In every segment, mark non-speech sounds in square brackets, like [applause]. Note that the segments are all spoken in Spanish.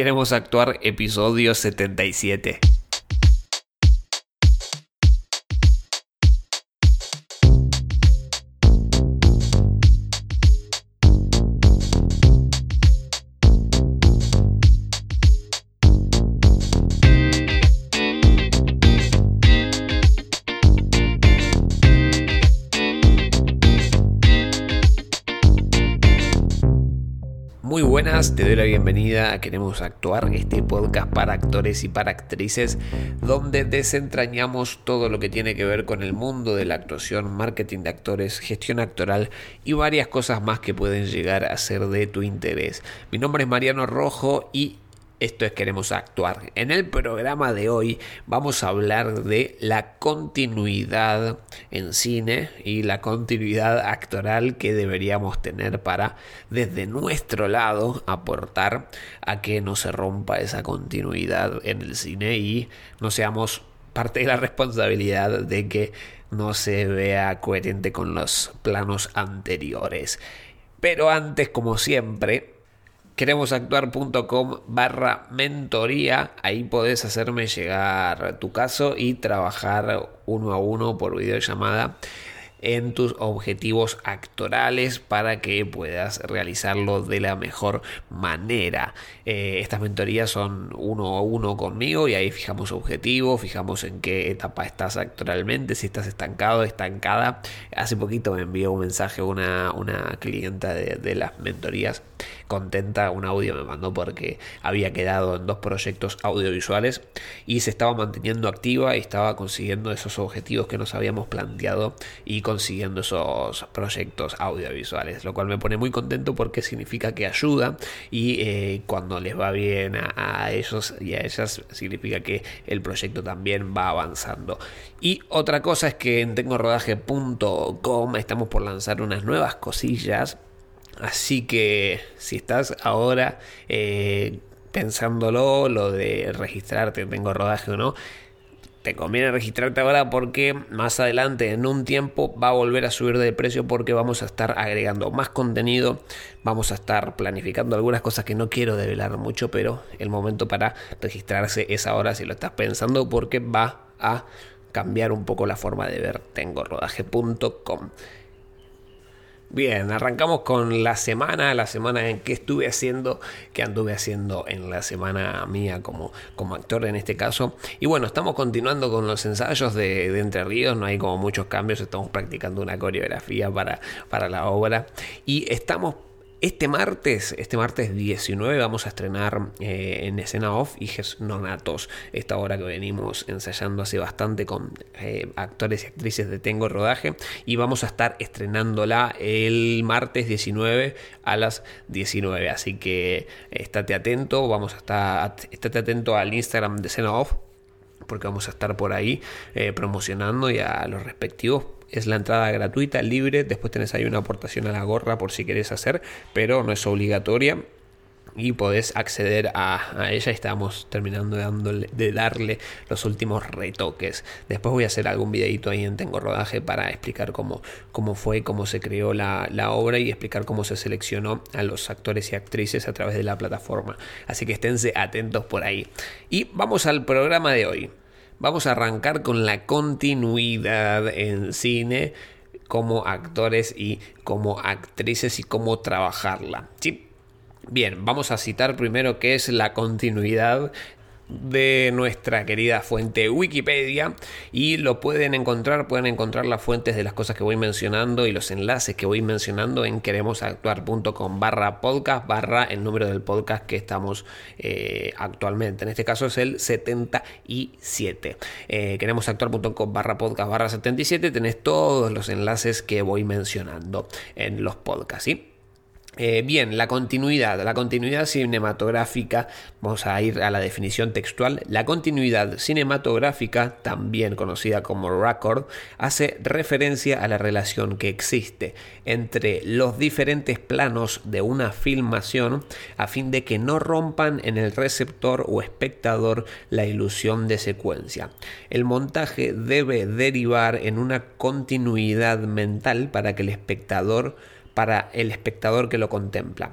Queremos actuar episodio 77. Doy la bienvenida a Queremos Actuar, este podcast para actores y para actrices, donde desentrañamos todo lo que tiene que ver con el mundo de la actuación, marketing de actores, gestión actoral y varias cosas más que pueden llegar a ser de tu interés. Mi nombre es Mariano Rojo y esto es Queremos Actuar. En el programa de hoy vamos a hablar de la continuidad en cine y la continuidad actoral que deberíamos tener para desde nuestro lado aportar a que no se rompa esa continuidad en el cine y no seamos parte de la responsabilidad de que no se vea coherente con los planos anteriores. Pero antes, como siempre, queremosactuar.com barra mentoría. Ahí podés hacerme llegar tu caso y trabajar uno a uno por videollamada en tus objetivos actorales para que puedas realizarlo de la mejor manera. Eh, estas mentorías son uno a uno conmigo y ahí fijamos objetivos, fijamos en qué etapa estás actoralmente, si estás estancado, estancada. Hace poquito me envió un mensaje una, una clienta de, de las mentorías contenta, un audio me mandó porque había quedado en dos proyectos audiovisuales y se estaba manteniendo activa y estaba consiguiendo esos objetivos que nos habíamos planteado y consiguiendo esos proyectos audiovisuales, lo cual me pone muy contento porque significa que ayuda y eh, cuando les va bien a, ellos y a ellas significa que el proyecto también va avanzando. Y otra cosa es que en tengorodaje.com estamos por lanzar unas nuevas cosillas Así que si estás ahora eh, pensándolo, lo de registrarte, tengo rodaje o no, te conviene registrarte ahora porque más adelante en un tiempo va a volver a subir de precio porque vamos a estar agregando más contenido, vamos a estar planificando algunas cosas que no quiero develar mucho, pero el momento para registrarse es ahora si lo estás pensando porque va a cambiar un poco la forma de ver tengorodaje.com. Bien, arrancamos con la semana, la semana en que estuve haciendo, que anduve haciendo en la semana mía como, como actor en este caso. Y bueno, estamos continuando con los ensayos de, Entre Ríos, no hay como muchos cambios, estamos practicando una coreografía para, para la obra y estamos este martes, este martes 19, vamos a estrenar eh, en escena off Hijes Nonatos, esta obra que venimos ensayando hace bastante con eh, actores y actrices de Tengo Rodaje, y vamos a estar estrenándola el martes 19 a las 19. Así que estate atento, vamos a estar, estate atento al Instagram de escena off, porque vamos a estar por ahí eh, promocionando y a los respectivos. Es la entrada gratuita, libre, después tenés ahí una aportación a la gorra por si querés hacer, pero no es obligatoria y podés acceder a, ella. Estamos terminando de, darle los últimos retoques. Después voy a hacer algún videito ahí en Tengo Rodaje para explicar cómo, cómo fue, cómo se creó la, la, obra y explicar cómo se seleccionó a los actores y actrices a través de la plataforma. Así que esténse atentos por ahí. Y vamos al programa de hoy. Vamos a arrancar con la continuidad en cine como actores y como actrices y cómo trabajarla. ¿sí? Bien, vamos a citar primero qué es la continuidad de nuestra querida fuente Wikipedia y lo pueden encontrar, pueden encontrar las fuentes de las cosas que voy mencionando y los enlaces que voy mencionando en queremosactuar.com barra podcast barra el número del podcast que estamos eh, actualmente. En este caso es el 77. Eh, queremosactuar.com barra podcast barra 77. Tenés todos los enlaces que voy mencionando en los podcasts. ¿sí? Eh, bien, la continuidad, la continuidad cinematográfica, vamos a ir a la definición textual, la continuidad cinematográfica, también conocida como record, hace referencia a la relación que existe entre los diferentes planos de una filmación a fin de que no rompan en el receptor o espectador la ilusión de secuencia. El montaje debe derivar en una continuidad mental para que el espectador para el espectador que lo contempla.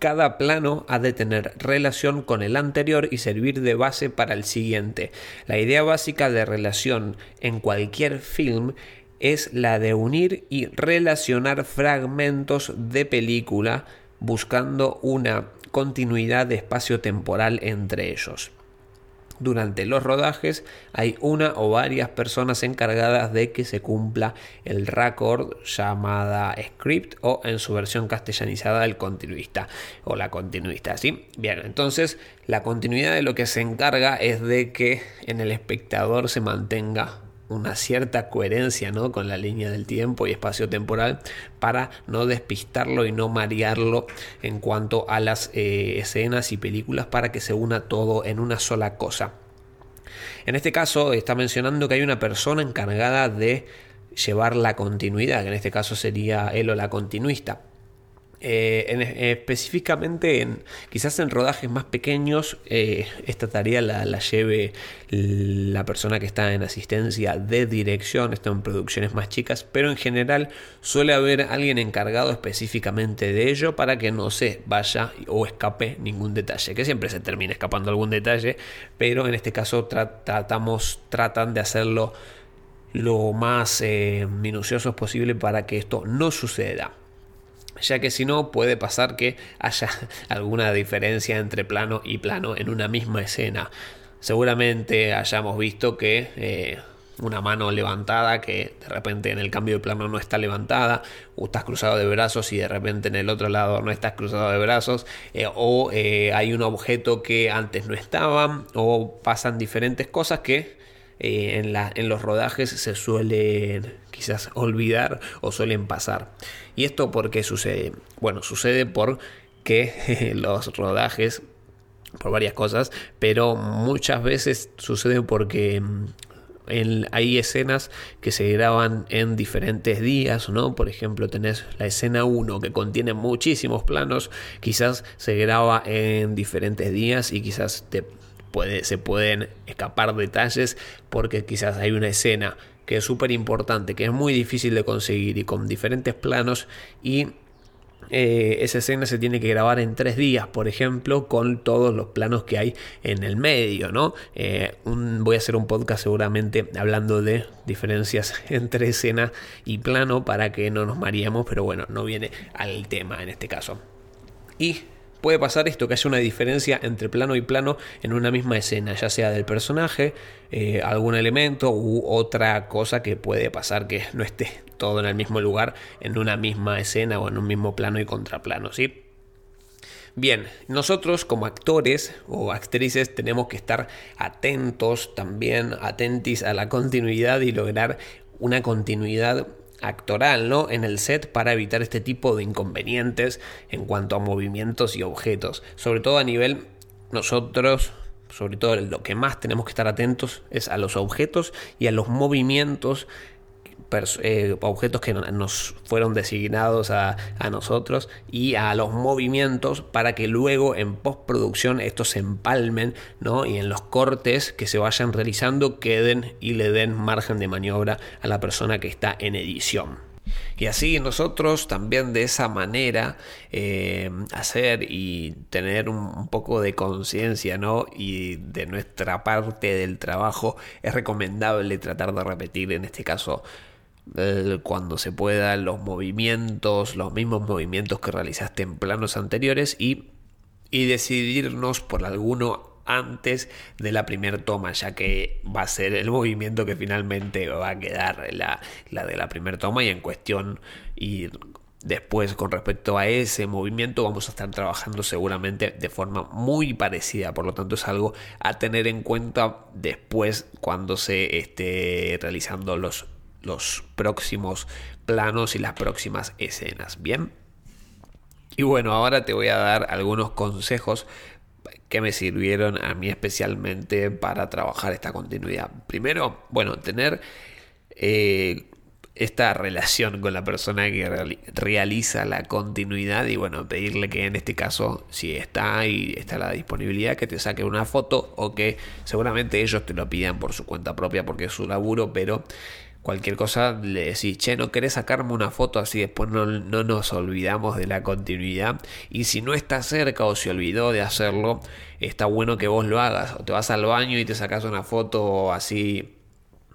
cada plano ha de tener relación con el anterior y servir de base para el siguiente. La idea básica de relación en cualquier film es la de unir y relacionar fragmentos de película buscando una continuidad de espacio-temporal entre ellos. Durante los rodajes hay una o varias personas encargadas de que se cumpla el récord llamada script o en su versión castellanizada el continuista o la continuista, ¿sí? Bien, entonces la continuidad de lo que se encarga es de que en el espectador se mantenga una cierta coherencia ¿no? con la línea del tiempo y espacio temporal para no despistarlo y no marearlo en cuanto a las eh, escenas y películas para que se una todo en una sola cosa. En este caso está mencionando que hay una persona encargada de llevar la continuidad, que en este caso sería él o la continuista. Eh, eh, específicamente en quizás en rodajes más pequeños eh, esta tarea la, lleve la persona que está en asistencia de dirección está en producciones más chicas pero en general suele haber alguien encargado específicamente de ello para que no se vaya o escape ningún detalle que siempre se termina escapando algún detalle pero en este caso tratamos tratan de hacerlo lo más minucioso posible para que esto no suceda ya que si no puede pasar que haya [laughs] alguna diferencia entre plano y plano en una misma escena. Seguramente hayamos visto que eh, una mano levantada que de repente en el cambio de plano no está levantada, o estás cruzado de brazos y de repente en el otro lado no estás cruzado de brazos, eh, o eh, hay un objeto que antes no estaba, o pasan diferentes cosas que en, en los rodajes se suelen quizás olvidar o suelen pasar. ¿Y esto por qué sucede? Bueno, sucede porque [laughs] los rodajes, por varias cosas, pero muchas veces sucede porque mm, hay escenas que se graban en diferentes días, ¿no? Por ejemplo, tenés la escena 1 que contiene muchísimos planos, quizás se graba en diferentes días y quizás te puede, se pueden escapar detalles porque quizás hay una escena que es súper importante, que es muy difícil de conseguir y con diferentes planos y eh, esa escena se tiene que grabar en tres días, por ejemplo, con todos los planos que hay en el medio, ¿no? Eh, voy a hacer un podcast seguramente hablando de diferencias [laughs] entre escena y plano para que no nos mareemos, pero bueno, no viene al tema en este caso. Y puede pasar esto, que haya una diferencia entre plano y plano en una misma escena, ya sea del personaje, eh, algún elemento u otra cosa que puede pasar que no esté todo en el mismo lugar, en una misma escena o en un mismo plano y contraplano, ¿sí? Bien, nosotros como actores o actrices tenemos que estar atentos también, atentis a la continuidad y lograr una continuidad actoral ¿no? en el set para evitar este tipo de inconvenientes en cuanto a movimientos y objetos. Sobre todo a nivel nosotros, sobre todo lo que más tenemos que estar atentos es a los objetos y a los movimientos eh, objetos que nos fueron designados a, nosotros y a los movimientos para que luego en postproducción estos se empalmen ¿no? y en los cortes que se vayan realizando queden y le den margen de maniobra a la persona que está en edición. Y así nosotros también de esa manera eh, hacer y tener un, poco de conciencia, ¿no? Y de nuestra parte del trabajo es recomendable tratar de repetir en este caso cuando se pueda los movimientos, los mismos movimientos que realizaste en planos anteriores y, y decidirnos por alguno antes de la primera toma, ya que va a ser el movimiento que finalmente va a quedar la, la de la primera toma y en cuestión y después con respecto a ese movimiento vamos a estar trabajando seguramente de forma muy parecida, por lo tanto es algo a tener en cuenta después cuando se esté realizando los los próximos planos y las próximas escenas. Bien. Y bueno, ahora te voy a dar algunos consejos que me sirvieron a mí especialmente para trabajar esta continuidad. Primero, bueno, tener eh, esta relación con la persona que realiza la continuidad y bueno, pedirle que en este caso, si está y está la disponibilidad, que te saque una foto o que seguramente ellos te lo pidan por su cuenta propia porque es su laburo, pero cualquier cosa le decís, che, no querés sacarme una foto así después no, no, nos olvidamos de la continuidad. Y si no está cerca o se olvidó de hacerlo, está bueno que vos lo hagas. O te vas al baño y te sacas una foto así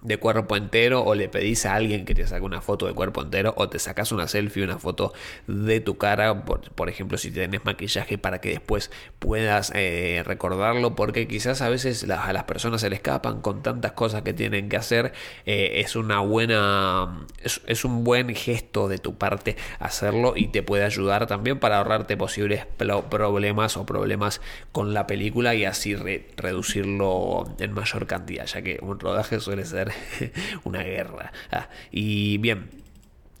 de cuerpo entero o le pedís a alguien que te saque una foto de cuerpo entero o te sacas una selfie, una foto de tu cara, por, ejemplo si tienes maquillaje para que después puedas eh, recordarlo porque quizás a veces a las personas se le escapan con tantas cosas que tienen que hacer eh, es una buena es, un buen gesto de tu parte hacerlo y te puede ayudar también para ahorrarte posibles problemas o problemas con la película y así reducirlo en mayor cantidad ya que un rodaje suele ser [laughs] una guerra. Ah, y bien,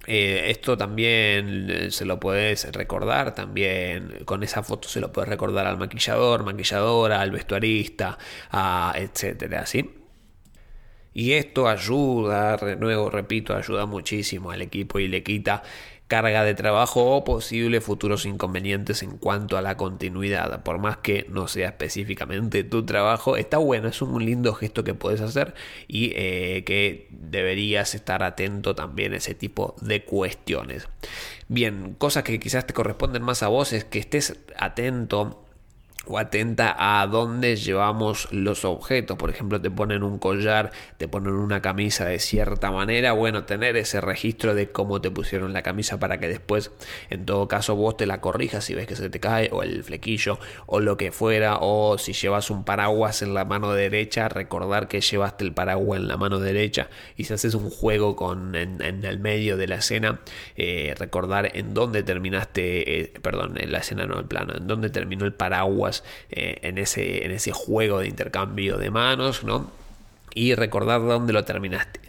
eh, esto también eh, se lo puedes recordar, también con esa foto se lo puedes recordar al maquillador, maquilladora, al vestuarista, etcétera, ¿sí? Y esto ayuda, de nuevo repito, ayuda muchísimo al equipo y le quita carga de trabajo o posibles futuros inconvenientes en cuanto a la continuidad. Por más que no sea específicamente tu trabajo, está bueno, es un lindo gesto que puedes hacer y eh, que deberías estar atento también a ese tipo de cuestiones. Bien, cosas que quizás te corresponden más a vos es que estés atento o atenta a dónde llevamos los objetos. Por ejemplo, te ponen un collar, te ponen una camisa de cierta manera. Bueno, tener ese registro de cómo te pusieron la camisa para que después, en todo caso, vos te la corrijas si ves que se te cae o el flequillo o lo que fuera. O si llevas un paraguas en la mano derecha, recordar que llevaste el paraguas en la mano derecha. Y si haces un juego con, en, el medio de la escena, eh, recordar en dónde terminaste, eh, perdón, en la escena no el plano, en dónde terminó el paraguas eh, en, ese, en ese juego de intercambio de manos, ¿no? Y recordar dónde lo terminaste.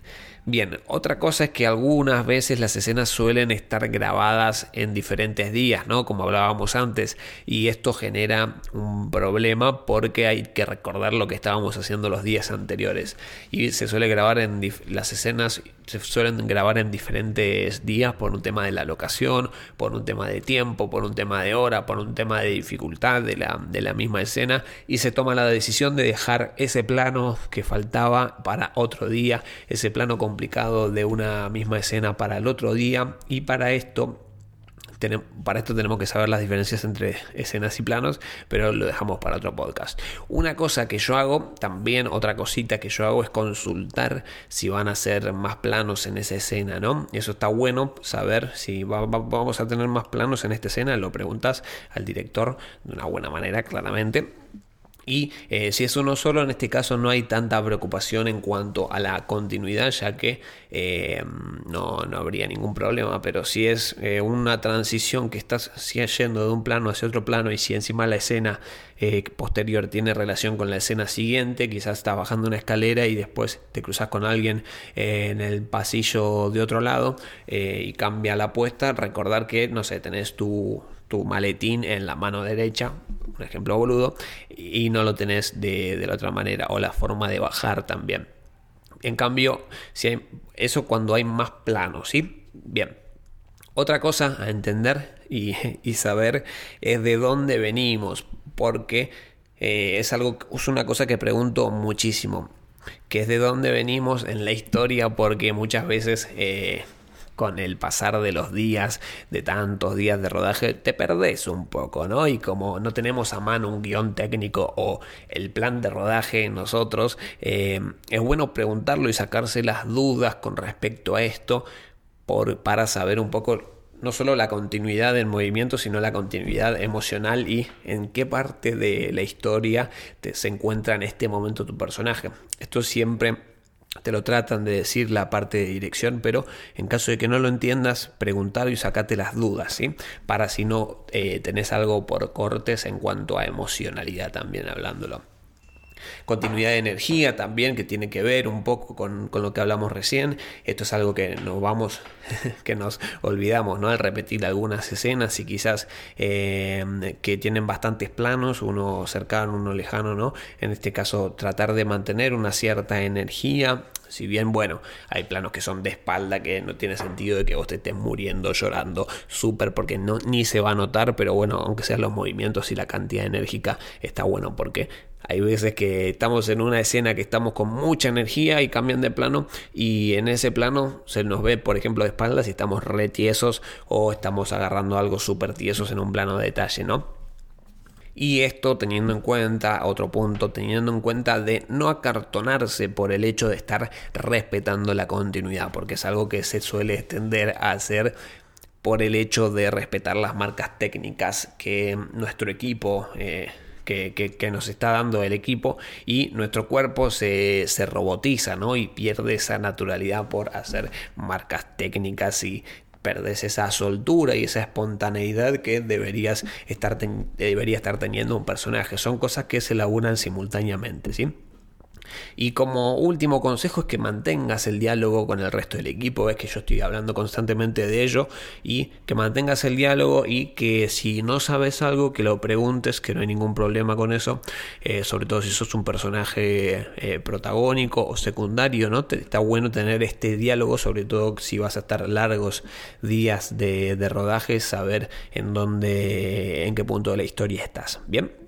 Bien, otra cosa es que algunas veces las escenas suelen estar grabadas en diferentes días, ¿no? Como hablábamos antes, y esto genera un problema porque hay que recordar lo que estábamos haciendo los días anteriores. Y se suele grabar en las escenas se suelen grabar en diferentes días por un tema de la locación, por un tema de tiempo, por un tema de hora, por un tema de dificultad de la, de la misma escena y se toma la decisión de dejar ese plano que faltaba para otro día, ese plano complicado de una misma escena para el otro día y para esto para esto tenemos que saber las diferencias entre escenas y planos, pero lo dejamos para otro podcast. Una cosa que yo hago, también otra cosita que yo hago es consultar si van a ser más planos en esa escena, ¿no? Eso está bueno saber si vamos a tener más planos en esta escena, lo preguntas al director de una buena manera, claramente y eh, si es uno solo, en este caso no hay tanta preocupación en cuanto a la continuidad, ya que eh, no, habría ningún problema. Pero si es eh, una transición que estás yendo de un plano hacia otro plano y si encima la escena posterior tiene relación con la escena siguiente, quizás estás bajando una escalera y después te cruzas con alguien en el pasillo de otro lado y cambia la apuesta, recordar que, no sé, tenés tu tu maletín en la mano derecha, un ejemplo boludo, y no lo tenés de, la otra manera, o la forma de bajar también. En cambio, si hay, eso cuando hay más planos, ¿sí? Bien. Otra cosa a entender [laughs] y, saber es de dónde venimos, porque eh, es algo, es una cosa que pregunto muchísimo, que es de dónde venimos en la historia, porque muchas veces eh, con el pasar de los días, de tantos días de rodaje, te perdés un poco, ¿no? Y como no tenemos a mano un guion técnico o el plan de rodaje nosotros, eh, es bueno preguntarlo y sacarse las dudas con respecto a esto para saber un poco no solo la continuidad del movimiento, sino la continuidad emocional y en qué parte de la historia se encuentra en este momento tu personaje. Esto siempre te lo tratan de decir la parte de dirección, pero en caso de que no lo entiendas, preguntar y sacate las dudas, ¿sí? Para si no eh, tenés algo por cortes en cuanto a emocionalidad también hablándolo. Continuidad de energía también, que tiene que ver un poco con, lo que hablamos recién. Esto es algo que nos vamos, [laughs] que nos olvidamos, ¿no? Al repetir algunas escenas y quizás eh, que tienen bastantes planos, uno cercano, uno lejano, ¿no? En este caso, tratar de mantener una cierta energía Si bien, bueno, hay planos que son de espalda que no tiene sentido de que vos te estés muriendo, llorando, súper, porque no, ni se va a notar, pero bueno, aunque sean los movimientos y la cantidad enérgica, está bueno porque hay veces que estamos en una escena que estamos con mucha energía y cambian de plano y en ese plano se nos ve, por ejemplo, de espaldas y estamos re tiesos o estamos agarrando algo súper tiesos en un plano de detalle, ¿no? Y esto teniendo en cuenta, otro punto, teniendo en cuenta de no acartonarse por el hecho de estar respetando la continuidad, porque es algo que se suele extender a hacer por el hecho de respetar las marcas técnicas que nuestro equipo... Eh, que, nos está dando el equipo y nuestro cuerpo se, se, robotiza ¿no? y pierde esa naturalidad por hacer marcas técnicas y perdes esa soltura y esa espontaneidad que deberías estar debería estar teniendo un personaje. Son cosas que se laburan simultáneamente, ¿sí? Y como último consejo es que mantengas el diálogo con el resto del equipo. Ves que yo estoy hablando constantemente de ello. Y que mantengas el diálogo y que si no sabes algo, que lo preguntes, que no hay ningún problema con eso. Eh, sobre todo si sos un personaje eh, protagónico o secundario, ¿no? Te, está bueno tener este diálogo, sobre todo si vas a estar largos días de, de rodaje, saber en dónde, en qué punto de la historia estás. Bien.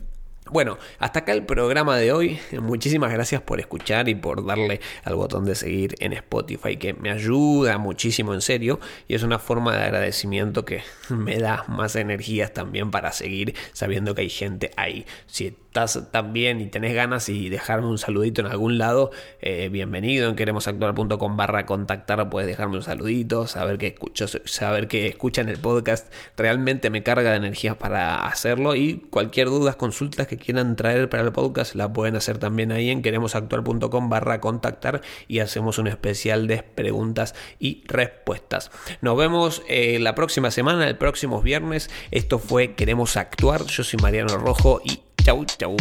Bueno, hasta acá el programa de hoy. Muchísimas gracias por escuchar y por darle al botón de seguir en Spotify, que me ayuda muchísimo en serio y es una forma de agradecimiento que [laughs] me da más energías también para seguir sabiendo que hay gente ahí. Si estás también y tenés ganas y dejarme un saludito en algún lado, eh, bienvenido en queremosactuar.com barra contactar, puedes dejarme un saludito, saber que escucho, saber que escuchan el podcast, realmente me carga de energías para hacerlo y cualquier duda, consultas que quieran traer para el podcast la pueden hacer también ahí en queremosactuar.com barra contactar y hacemos un especial de preguntas y respuestas. Nos vemos eh, la próxima semana, el próximo viernes. Esto fue Queremos Actuar. Yo soy Mariano Rojo y Chau, chau.